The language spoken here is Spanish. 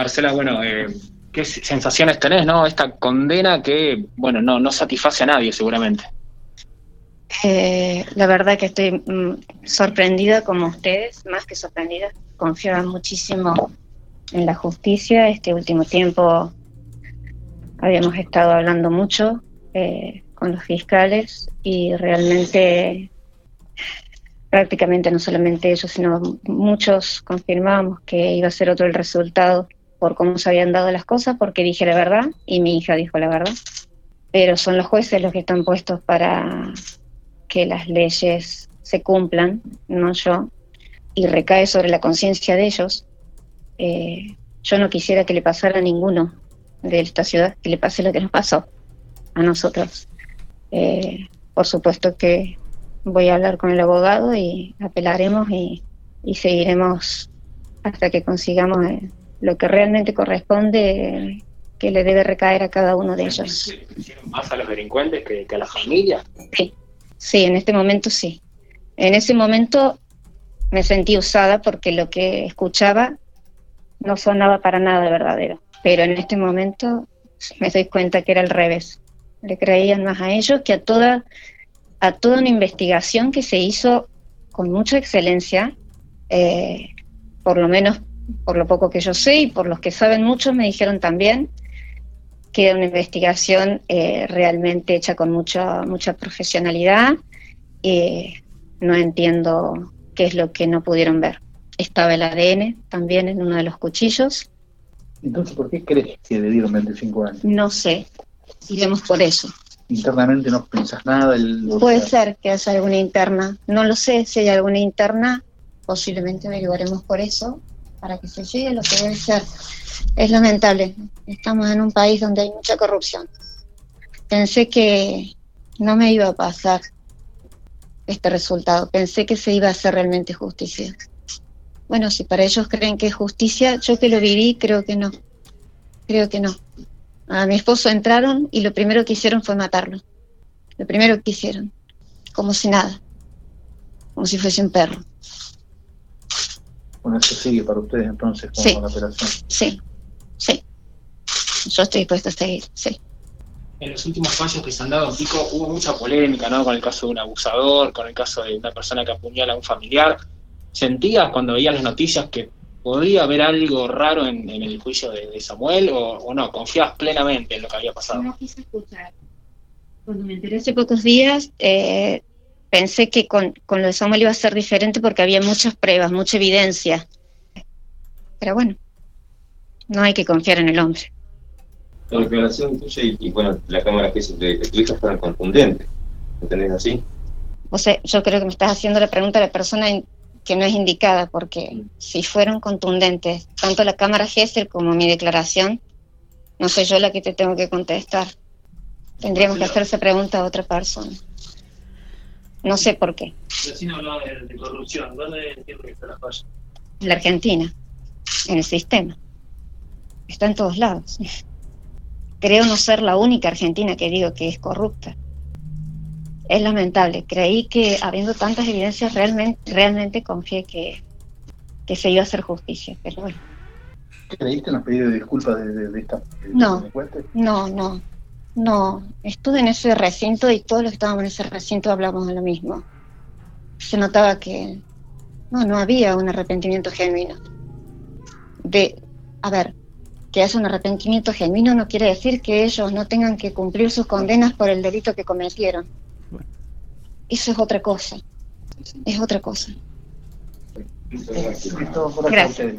Marcela, bueno, eh, ¿qué sensaciones tenés, no? Esta condena que, bueno, no, no satisface a nadie seguramente. Eh, la verdad que estoy mm, sorprendida como ustedes, más que sorprendida. Confiaba muchísimo en la justicia. Este último tiempo habíamos estado hablando mucho eh, con los fiscales y realmente prácticamente no solamente ellos, sino muchos confirmamos que iba a ser otro el resultado por cómo se habían dado las cosas, porque dije la verdad y mi hija dijo la verdad. Pero son los jueces los que están puestos para que las leyes se cumplan, no yo, y recae sobre la conciencia de ellos. Eh, yo no quisiera que le pasara a ninguno de esta ciudad, que le pase lo que nos pasó a nosotros. Eh, por supuesto que voy a hablar con el abogado y apelaremos y, seguiremos hasta que consigamos eh, lo que realmente corresponde que le debe recaer a cada uno de ellos. ¿Más a los delincuentes que, que a la familia? Sí, Sí, en este momento sí. En ese momento me sentí usada porque lo que escuchaba no sonaba para nada verdadero. Pero en este momento me doy cuenta que era al revés. Le creían más a ellos que a toda, a toda una investigación que se hizo con mucha excelencia, eh, por lo menos por lo poco que yo sé y por los que saben mucho me dijeron también que era una investigación eh, realmente hecha con mucha, mucha profesionalidad. y no entiendo qué es lo que no pudieron ver. Estaba el ADN también en uno de los cuchillos. Entonces, ¿por qué crees que le dieron 25 años? No sé, iremos por eso. ¿Internamente no pensás nada? Puede ser que haya alguna interna, no lo sé, si hay alguna interna, posiblemente averiguaremos por eso, para que se llegue lo que debe ser es lamentable. Estamos en un país donde hay mucha corrupción. Pensé que no me iba a pasar este resultado. Pensé que se iba a hacer realmente justicia. Bueno, si para ellos creen que es justicia, yo que lo viví, creo que no. Creo que no. A mi esposo entraron y lo primero que hicieron fue matarlo. Lo primero que hicieron. Como si nada. Como si fuese un perro. Bueno, esto sigue para ustedes entonces con la operación. Sí, sí. Yo estoy dispuesto a seguir, sí. En los últimos fallos que se han dado en Pico hubo mucha polémica, ¿no? Con el caso de un abusador, con el caso de una persona que apuñala a un familiar. ¿Sentías cuando veías las noticias que podría haber algo raro en, el juicio de, Samuel o, no? ¿Confiabas plenamente en lo que había pasado? No quise escuchar. Cuando me enteré hace pocos días, eh, pensé que con, con lo de Samuel iba a ser diferente porque había muchas pruebas, mucha evidencia. Pero bueno, no hay que confiar en el hombre. La declaración tuya y, bueno, la cámara que de, de tu hija fueron contundentes. ¿Entendés así? O sea, yo creo que me estás haciendo la pregunta a la persona que no es indicada, porque si fueron contundentes, tanto la cámara Gesser como mi declaración, no soy yo la que te tengo que contestar. Tendríamos que hacer esa pregunta a otra persona. No sé por qué. no hablaba de, corrupción. ¿Dónde entiendo que está la falla? En la Argentina, en el sistema. Está en todos lados. Creo no ser la única argentina que digo que es corrupta. Es lamentable. Creí que habiendo tantas evidencias realmente, realmente confié que, que se iba a hacer justicia, pero bueno. ¿Creíste en los pedidos de disculpas de, esta? no, no, no. No, estuve en ese recinto y todos los que estábamos en ese recinto hablamos de lo mismo. Se notaba que no, no había un arrepentimiento genuino. De, a ver, que haya un arrepentimiento genuino no quiere decir que ellos no tengan que cumplir sus condenas por el delito que cometieron. Eso es otra cosa. Es otra cosa. Gracias.